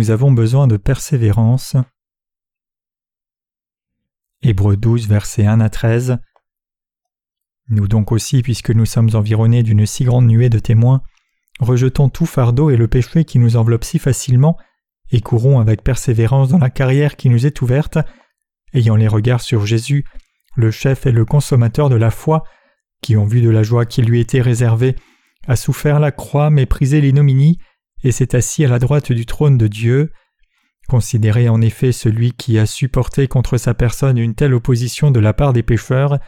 Nous avons besoin de persévérance. Hébreux 12, versets 1 à 13. Nous donc aussi, puisque nous sommes environnés d'une si grande nuée de témoins, rejetons tout fardeau et le péché qui nous enveloppe si facilement, et courons avec persévérance dans la carrière qui nous est ouverte, ayant les regards sur Jésus, le chef et le consommateur de la foi, qui ont vu de la joie qui lui était réservée, a souffert la croix, méprisé l'ignominie, et s'est assis à la droite du trône de Dieu. Considérez en effet celui qui a supporté contre sa personne une telle opposition de la part des pécheurs,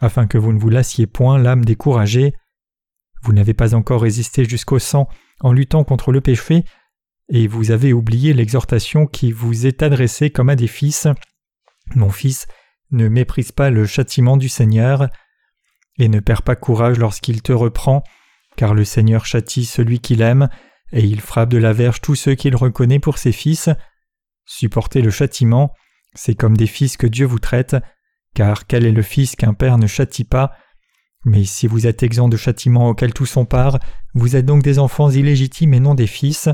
afin que vous ne vous lassiez point l'âme découragée. Vous n'avez pas encore résisté jusqu'au sang en luttant contre le péché, et vous avez oublié l'exhortation qui vous est adressée comme à des fils. Mon fils, ne méprise pas le châtiment du Seigneur, et ne perds pas courage lorsqu'il te reprend, car le Seigneur châtie celui qu'il aime, et il frappe de la verge tous ceux qu'il reconnaît pour ses fils. Supportez le châtiment, c'est comme des fils que Dieu vous traite, car quel est le fils qu'un père ne châtie pas? Mais si vous êtes exempt de châtiment auquel tous sont part, vous êtes donc des enfants illégitimes et non des fils.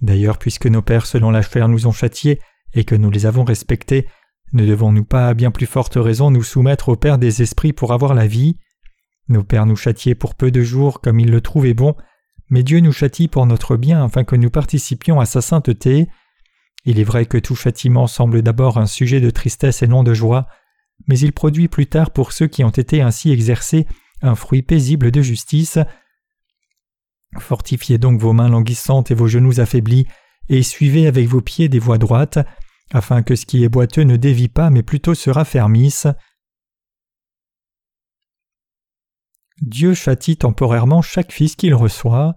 D'ailleurs, puisque nos pères selon la chair nous ont châtiés et que nous les avons respectés, ne devons-nous pas à bien plus forte raison nous soumettre au Père des esprits pour avoir la vie? Nos pères nous châtiaient pour peu de jours comme ils le trouvaient bon, mais Dieu nous châtie pour notre bien afin que nous participions à sa sainteté. Il est vrai que tout châtiment semble d'abord un sujet de tristesse et non de joie, mais il produit plus tard pour ceux qui ont été ainsi exercés un fruit paisible de justice. Fortifiez donc vos mains languissantes et vos genoux affaiblis, et suivez avec vos pieds des voies droites, afin que ce qui est boiteux ne dévie pas, mais plutôt se raffermisse. Dieu châtie temporairement chaque fils qu'il reçoit.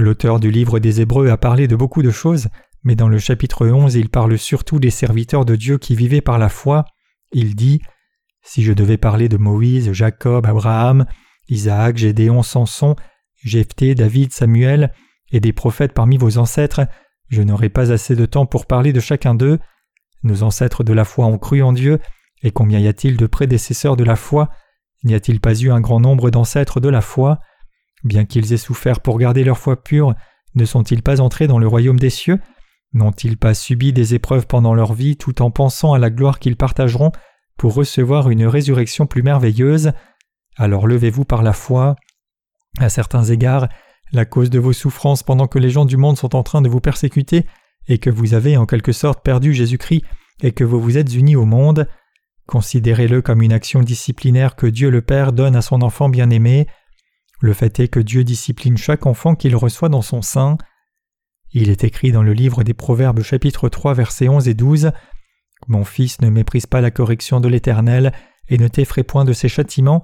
L'auteur du livre des Hébreux a parlé de beaucoup de choses, mais dans le chapitre 11 il parle surtout des serviteurs de Dieu qui vivaient par la foi. Il dit Si je devais parler de Moïse, Jacob, Abraham, Isaac, Gédéon, Samson, Jephthé, David, Samuel, et des prophètes parmi vos ancêtres, je n'aurai pas assez de temps pour parler de chacun d'eux. Nos ancêtres de la foi ont cru en Dieu, et combien y a-t-il de prédécesseurs de la foi? N'y a-t-il pas eu un grand nombre d'ancêtres de la foi? Bien qu'ils aient souffert pour garder leur foi pure, ne sont-ils pas entrés dans le royaume des cieux? N'ont-ils pas subi des épreuves pendant leur vie tout en pensant à la gloire qu'ils partageront pour recevoir une résurrection plus merveilleuse? Alors levez-vous par la foi. À certains égards, la cause de vos souffrances pendant que les gens du monde sont en train de vous persécuter et que vous avez en quelque sorte perdu Jésus-Christ et que vous vous êtes unis au monde, Considérez-le comme une action disciplinaire que Dieu le Père donne à son enfant bien-aimé. Le fait est que Dieu discipline chaque enfant qu'il reçoit dans son sein. Il est écrit dans le livre des Proverbes chapitre 3 versets 11 et 12 Mon fils ne méprise pas la correction de l'Éternel et ne t'effraie point de ses châtiments,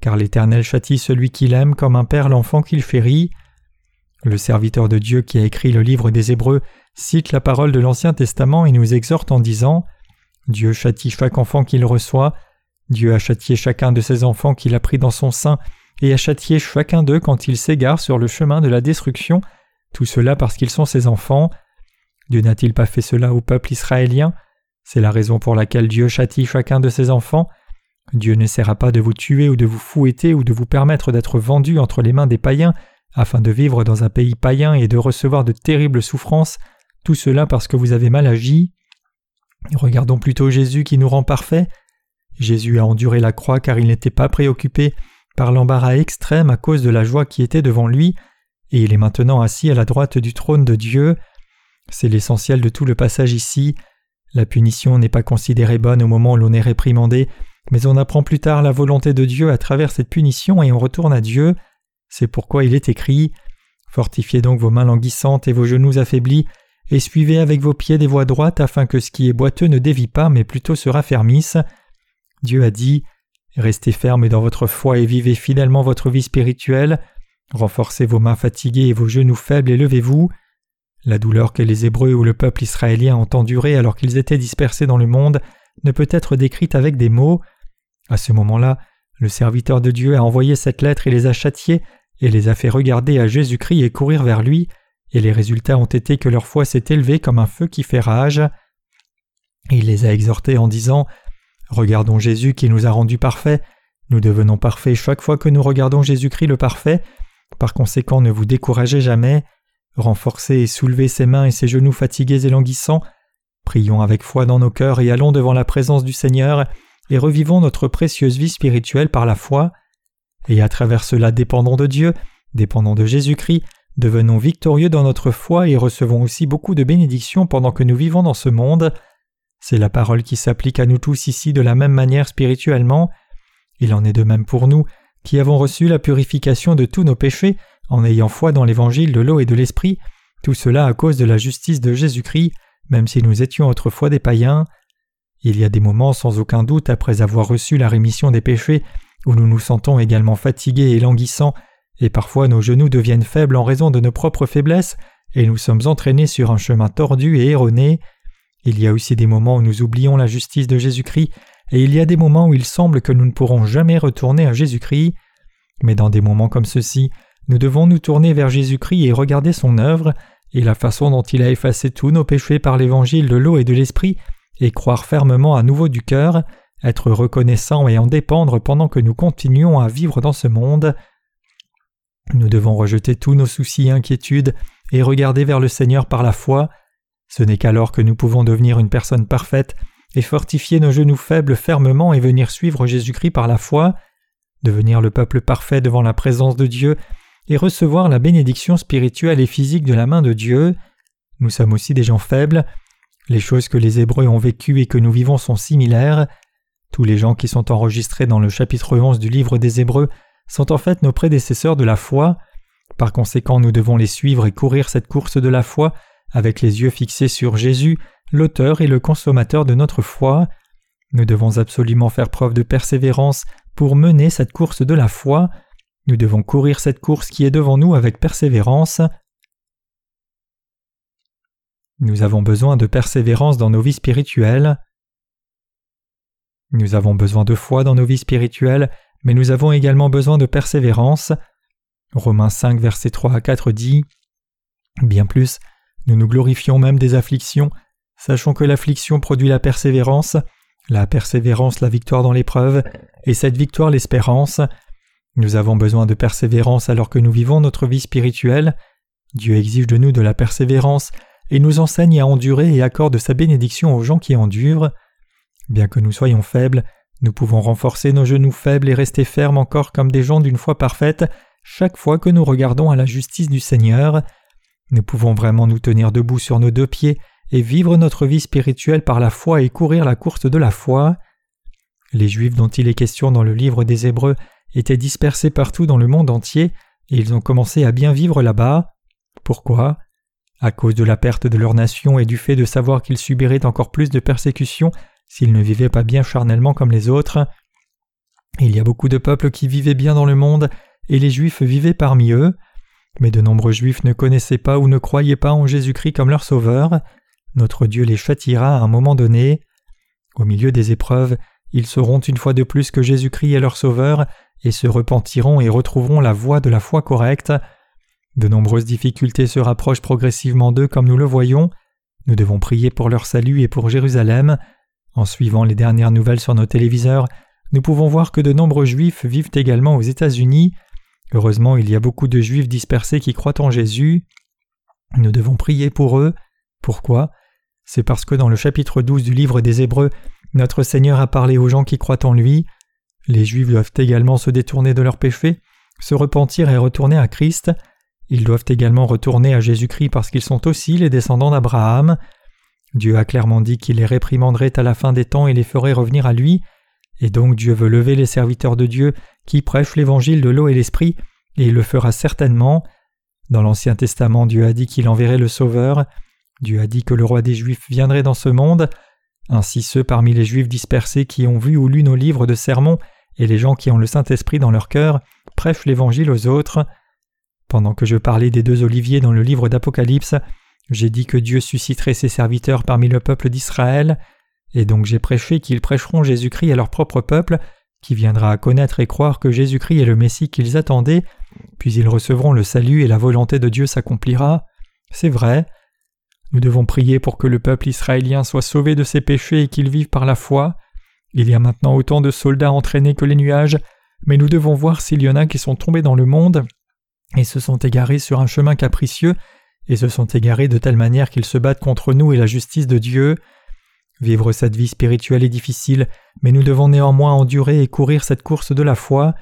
car l'Éternel châtie celui qu'il aime comme un père l'enfant qu'il chérit. Le serviteur de Dieu qui a écrit le livre des Hébreux cite la parole de l'Ancien Testament et nous exhorte en disant Dieu châtie chaque enfant qu'il reçoit. Dieu a châtié chacun de ses enfants qu'il a pris dans son sein et a châtié chacun d'eux quand ils s'égarent sur le chemin de la destruction, tout cela parce qu'ils sont ses enfants. Dieu n'a-t-il pas fait cela au peuple israélien? C'est la raison pour laquelle Dieu châtie chacun de ses enfants. Dieu n'essaiera pas de vous tuer ou de vous fouetter ou de vous permettre d'être vendus entre les mains des païens afin de vivre dans un pays païen et de recevoir de terribles souffrances, tout cela parce que vous avez mal agi. Regardons plutôt Jésus qui nous rend parfaits. Jésus a enduré la croix car il n'était pas préoccupé par l'embarras extrême à cause de la joie qui était devant lui, et il est maintenant assis à la droite du trône de Dieu. C'est l'essentiel de tout le passage ici. La punition n'est pas considérée bonne au moment où l'on est réprimandé, mais on apprend plus tard la volonté de Dieu à travers cette punition et on retourne à Dieu. C'est pourquoi il est écrit Fortifiez donc vos mains languissantes et vos genoux affaiblis, et suivez avec vos pieds des voies droites afin que ce qui est boiteux ne dévie pas mais plutôt se raffermisse. Dieu a dit Restez fermes dans votre foi et vivez fidèlement votre vie spirituelle. Renforcez vos mains fatiguées et vos genoux faibles et levez-vous. La douleur que les Hébreux ou le peuple israélien ont endurée alors qu'ils étaient dispersés dans le monde ne peut être décrite avec des mots. À ce moment-là, le serviteur de Dieu a envoyé cette lettre et les a châtiés et les a fait regarder à Jésus-Christ et courir vers lui et les résultats ont été que leur foi s'est élevée comme un feu qui fait rage. Il les a exhortés en disant Regardons Jésus qui nous a rendus parfaits. Nous devenons parfaits chaque fois que nous regardons Jésus-Christ le parfait. Par conséquent, ne vous découragez jamais. renforcer et soulever ses mains et ses genoux fatigués et languissants. Prions avec foi dans nos cœurs et allons devant la présence du Seigneur et revivons notre précieuse vie spirituelle par la foi. Et à travers cela dépendons de Dieu, dépendons de Jésus-Christ, devenons victorieux dans notre foi et recevons aussi beaucoup de bénédictions pendant que nous vivons dans ce monde. C'est la parole qui s'applique à nous tous ici de la même manière spirituellement. Il en est de même pour nous, qui avons reçu la purification de tous nos péchés en ayant foi dans l'évangile de l'eau et de l'esprit, tout cela à cause de la justice de Jésus-Christ, même si nous étions autrefois des païens. Il y a des moments sans aucun doute après avoir reçu la rémission des péchés où nous nous sentons également fatigués et languissants, et parfois nos genoux deviennent faibles en raison de nos propres faiblesses, et nous sommes entraînés sur un chemin tordu et erroné. Il y a aussi des moments où nous oublions la justice de Jésus-Christ, et il y a des moments où il semble que nous ne pourrons jamais retourner à Jésus-Christ. Mais dans des moments comme ceux-ci, nous devons nous tourner vers Jésus-Christ et regarder son œuvre, et la façon dont il a effacé tous nos péchés par l'évangile de l'eau et de l'esprit, et croire fermement à nouveau du cœur, être reconnaissant et en dépendre pendant que nous continuons à vivre dans ce monde. Nous devons rejeter tous nos soucis et inquiétudes et regarder vers le Seigneur par la foi. Ce n'est qu'alors que nous pouvons devenir une personne parfaite et fortifier nos genoux faibles fermement et venir suivre Jésus-Christ par la foi, devenir le peuple parfait devant la présence de Dieu et recevoir la bénédiction spirituelle et physique de la main de Dieu. Nous sommes aussi des gens faibles. Les choses que les Hébreux ont vécues et que nous vivons sont similaires. Tous les gens qui sont enregistrés dans le chapitre 11 du livre des Hébreux sont en fait nos prédécesseurs de la foi. Par conséquent, nous devons les suivre et courir cette course de la foi avec les yeux fixés sur Jésus, l'auteur et le consommateur de notre foi. Nous devons absolument faire preuve de persévérance pour mener cette course de la foi. Nous devons courir cette course qui est devant nous avec persévérance. Nous avons besoin de persévérance dans nos vies spirituelles. Nous avons besoin de foi dans nos vies spirituelles, mais nous avons également besoin de persévérance. Romains 5, versets 3 à 4 dit Bien plus, nous nous glorifions même des afflictions, sachons que l'affliction produit la persévérance, la persévérance la victoire dans l'épreuve, et cette victoire l'espérance. Nous avons besoin de persévérance alors que nous vivons notre vie spirituelle. Dieu exige de nous de la persévérance et nous enseigne à endurer et accorde sa bénédiction aux gens qui endurent. Bien que nous soyons faibles, nous pouvons renforcer nos genoux faibles et rester fermes encore comme des gens d'une foi parfaite chaque fois que nous regardons à la justice du Seigneur. Nous pouvons vraiment nous tenir debout sur nos deux pieds et vivre notre vie spirituelle par la foi et courir la course de la foi. Les Juifs dont il est question dans le livre des Hébreux étaient dispersés partout dans le monde entier, et ils ont commencé à bien vivre là-bas. Pourquoi? À cause de la perte de leur nation et du fait de savoir qu'ils subiraient encore plus de persécutions s'ils ne vivaient pas bien charnellement comme les autres. Il y a beaucoup de peuples qui vivaient bien dans le monde, et les Juifs vivaient parmi eux, mais de nombreux Juifs ne connaissaient pas ou ne croyaient pas en Jésus-Christ comme leur Sauveur. Notre Dieu les châtiera à un moment donné. Au milieu des épreuves, ils sauront une fois de plus que Jésus-Christ est leur Sauveur, et se repentiront et retrouveront la voie de la foi correcte. De nombreuses difficultés se rapprochent progressivement d'eux comme nous le voyons. Nous devons prier pour leur salut et pour Jérusalem. En suivant les dernières nouvelles sur nos téléviseurs, nous pouvons voir que de nombreux juifs vivent également aux États-Unis. Heureusement, il y a beaucoup de juifs dispersés qui croient en Jésus. Nous devons prier pour eux. Pourquoi? C'est parce que dans le chapitre 12 du livre des Hébreux, notre Seigneur a parlé aux gens qui croient en lui. Les Juifs doivent également se détourner de leurs péchés, se repentir et retourner à Christ. Ils doivent également retourner à Jésus-Christ parce qu'ils sont aussi les descendants d'Abraham. Dieu a clairement dit qu'il les réprimanderait à la fin des temps et les ferait revenir à lui, et donc Dieu veut lever les serviteurs de Dieu qui prêchent l'évangile de l'eau et l'esprit, et il le fera certainement. Dans l'Ancien Testament, Dieu a dit qu'il enverrait le Sauveur, Dieu a dit que le roi des Juifs viendrait dans ce monde, ainsi ceux parmi les Juifs dispersés qui ont vu ou lu nos livres de sermons et les gens qui ont le Saint-Esprit dans leur cœur prêchent l'Évangile aux autres. Pendant que je parlais des deux oliviers dans le livre d'Apocalypse, j'ai dit que Dieu susciterait ses serviteurs parmi le peuple d'Israël, et donc j'ai prêché qu'ils prêcheront Jésus-Christ à leur propre peuple, qui viendra à connaître et croire que Jésus-Christ est le Messie qu'ils attendaient, puis ils recevront le salut et la volonté de Dieu s'accomplira. C'est vrai. Nous devons prier pour que le peuple israélien soit sauvé de ses péchés et qu'il vive par la foi. Il y a maintenant autant de soldats entraînés que les nuages, mais nous devons voir s'il y en a qui sont tombés dans le monde et se sont égarés sur un chemin capricieux et se sont égarés de telle manière qu'ils se battent contre nous et la justice de Dieu. Vivre cette vie spirituelle est difficile, mais nous devons néanmoins endurer et courir cette course de la foi.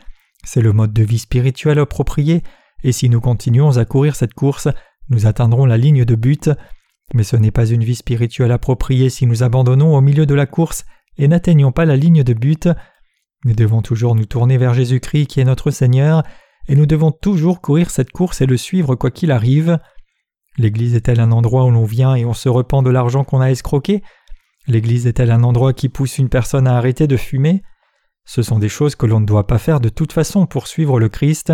C'est le mode de vie spirituel approprié, et si nous continuons à courir cette course, nous atteindrons la ligne de but. Mais ce n'est pas une vie spirituelle appropriée si nous abandonnons au milieu de la course et n'atteignons pas la ligne de but. Nous devons toujours nous tourner vers Jésus-Christ qui est notre Seigneur, et nous devons toujours courir cette course et le suivre quoi qu'il arrive. L'Église est-elle un endroit où l'on vient et on se repent de l'argent qu'on a escroqué? L'Église est-elle un endroit qui pousse une personne à arrêter de fumer? Ce sont des choses que l'on ne doit pas faire de toute façon pour suivre le Christ.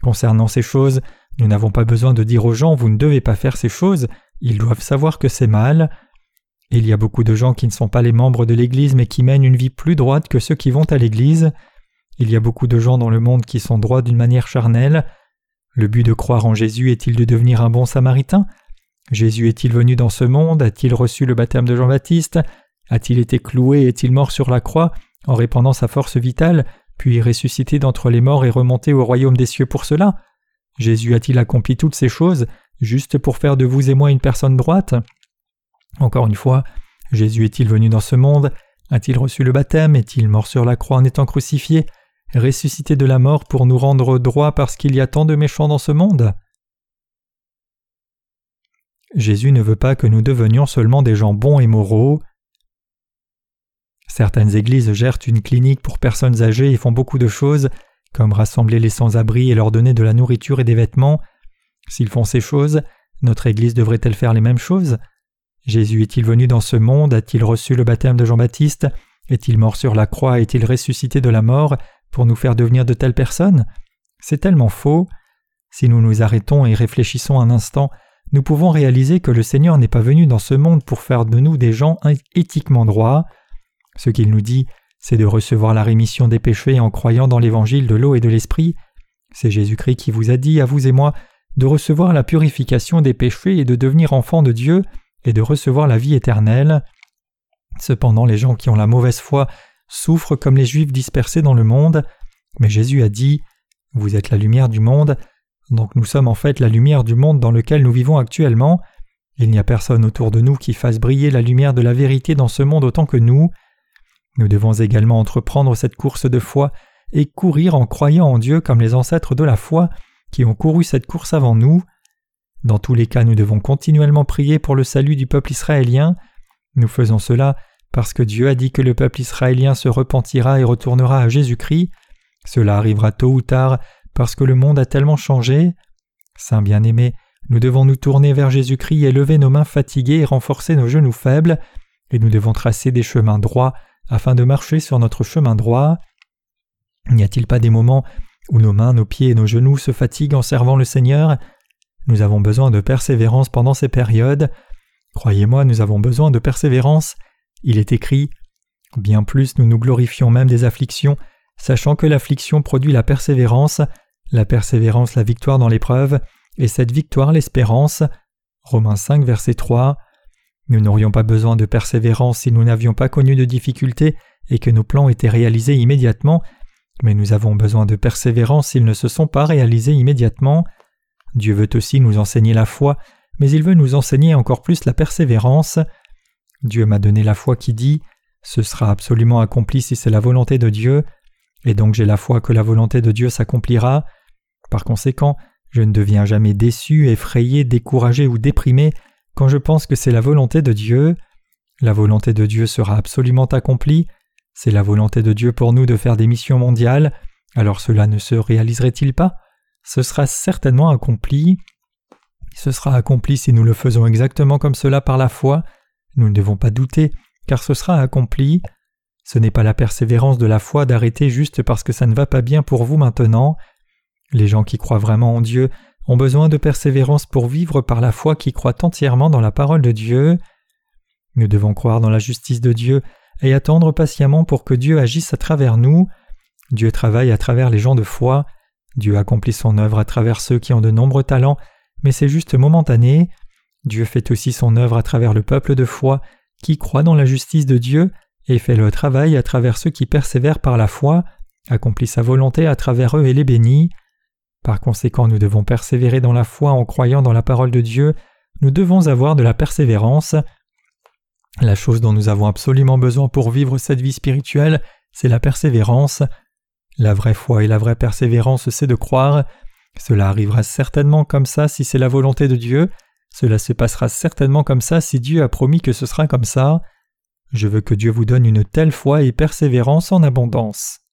Concernant ces choses, nous n'avons pas besoin de dire aux gens vous ne devez pas faire ces choses, ils doivent savoir que c'est mal. Il y a beaucoup de gens qui ne sont pas les membres de l'Église mais qui mènent une vie plus droite que ceux qui vont à l'Église. Il y a beaucoup de gens dans le monde qui sont droits d'une manière charnelle. Le but de croire en Jésus est-il de devenir un bon samaritain? Jésus est-il venu dans ce monde? A-t-il reçu le baptême de Jean-Baptiste? A-t-il été cloué? Est-il mort sur la croix? En répandant sa force vitale, puis ressuscité d'entre les morts et remonté au royaume des cieux pour cela? Jésus a-t-il accompli toutes ces choses juste pour faire de vous et moi une personne droite? Encore une fois, Jésus est-il venu dans ce monde? A-t-il reçu le baptême? Est-il mort sur la croix en étant crucifié? Ressuscité de la mort pour nous rendre droits parce qu'il y a tant de méchants dans ce monde? Jésus ne veut pas que nous devenions seulement des gens bons et moraux. Certaines églises gèrent une clinique pour personnes âgées et font beaucoup de choses, comme rassembler les sans-abri et leur donner de la nourriture et des vêtements. S'ils font ces choses, notre Église devrait-elle faire les mêmes choses? Jésus est-il venu dans ce monde? A-t-il reçu le baptême de Jean-Baptiste? Est-il mort sur la croix? Est-il ressuscité de la mort pour nous faire devenir de telles personnes? C'est tellement faux. Si nous nous arrêtons et réfléchissons un instant, nous pouvons réaliser que le Seigneur n'est pas venu dans ce monde pour faire de nous des gens éthiquement droits. Ce qu'il nous dit, c'est de recevoir la rémission des péchés en croyant dans l'évangile de l'eau et de l'esprit. C'est Jésus-Christ qui vous a dit, à vous et moi, de recevoir la purification des péchés et de devenir enfant de Dieu et de recevoir la vie éternelle. Cependant, les gens qui ont la mauvaise foi souffrent comme les Juifs dispersés dans le monde, mais Jésus a dit Vous êtes la lumière du monde, donc nous sommes en fait la lumière du monde dans lequel nous vivons actuellement. Il n'y a personne autour de nous qui fasse briller la lumière de la vérité dans ce monde autant que nous. Nous devons également entreprendre cette course de foi et courir en croyant en Dieu comme les ancêtres de la foi qui ont couru cette course avant nous. Dans tous les cas, nous devons continuellement prier pour le salut du peuple israélien. Nous faisons cela parce que Dieu a dit que le peuple israélien se repentira et retournera à Jésus-Christ. Cela arrivera tôt ou tard parce que le monde a tellement changé. Saint bien-aimé, nous devons nous tourner vers Jésus-Christ et lever nos mains fatiguées et renforcer nos genoux faibles, et nous devons tracer des chemins droits afin de marcher sur notre chemin droit. N'y a-t-il pas des moments où nos mains, nos pieds et nos genoux se fatiguent en servant le Seigneur? Nous avons besoin de persévérance pendant ces périodes. Croyez-moi, nous avons besoin de persévérance. Il est écrit Bien plus nous nous glorifions même des afflictions, sachant que l'affliction produit la persévérance, la persévérance la victoire dans l'épreuve, et cette victoire l'espérance. Romains 5 verset 3. Nous n'aurions pas besoin de persévérance si nous n'avions pas connu de difficultés et que nos plans étaient réalisés immédiatement, mais nous avons besoin de persévérance s'ils ne se sont pas réalisés immédiatement. Dieu veut aussi nous enseigner la foi, mais il veut nous enseigner encore plus la persévérance. Dieu m'a donné la foi qui dit Ce sera absolument accompli si c'est la volonté de Dieu, et donc j'ai la foi que la volonté de Dieu s'accomplira. Par conséquent, je ne deviens jamais déçu, effrayé, découragé ou déprimé quand je pense que c'est la volonté de Dieu. La volonté de Dieu sera absolument accomplie. C'est la volonté de Dieu pour nous de faire des missions mondiales. Alors cela ne se réaliserait-il pas? Ce sera certainement accompli. Ce sera accompli si nous le faisons exactement comme cela par la foi. Nous ne devons pas douter, car ce sera accompli. Ce n'est pas la persévérance de la foi d'arrêter juste parce que ça ne va pas bien pour vous maintenant. Les gens qui croient vraiment en Dieu ont besoin de persévérance pour vivre par la foi qui croit entièrement dans la parole de Dieu. Nous devons croire dans la justice de Dieu et attendre patiemment pour que Dieu agisse à travers nous. Dieu travaille à travers les gens de foi. Dieu accomplit son œuvre à travers ceux qui ont de nombreux talents, mais c'est juste momentané. Dieu fait aussi son œuvre à travers le peuple de foi qui croit dans la justice de Dieu et fait le travail à travers ceux qui persévèrent par la foi, accomplit sa volonté à travers eux et les bénit. Par conséquent, nous devons persévérer dans la foi en croyant dans la parole de Dieu, nous devons avoir de la persévérance. La chose dont nous avons absolument besoin pour vivre cette vie spirituelle, c'est la persévérance. La vraie foi et la vraie persévérance, c'est de croire. Cela arrivera certainement comme ça si c'est la volonté de Dieu. Cela se passera certainement comme ça si Dieu a promis que ce sera comme ça. Je veux que Dieu vous donne une telle foi et persévérance en abondance.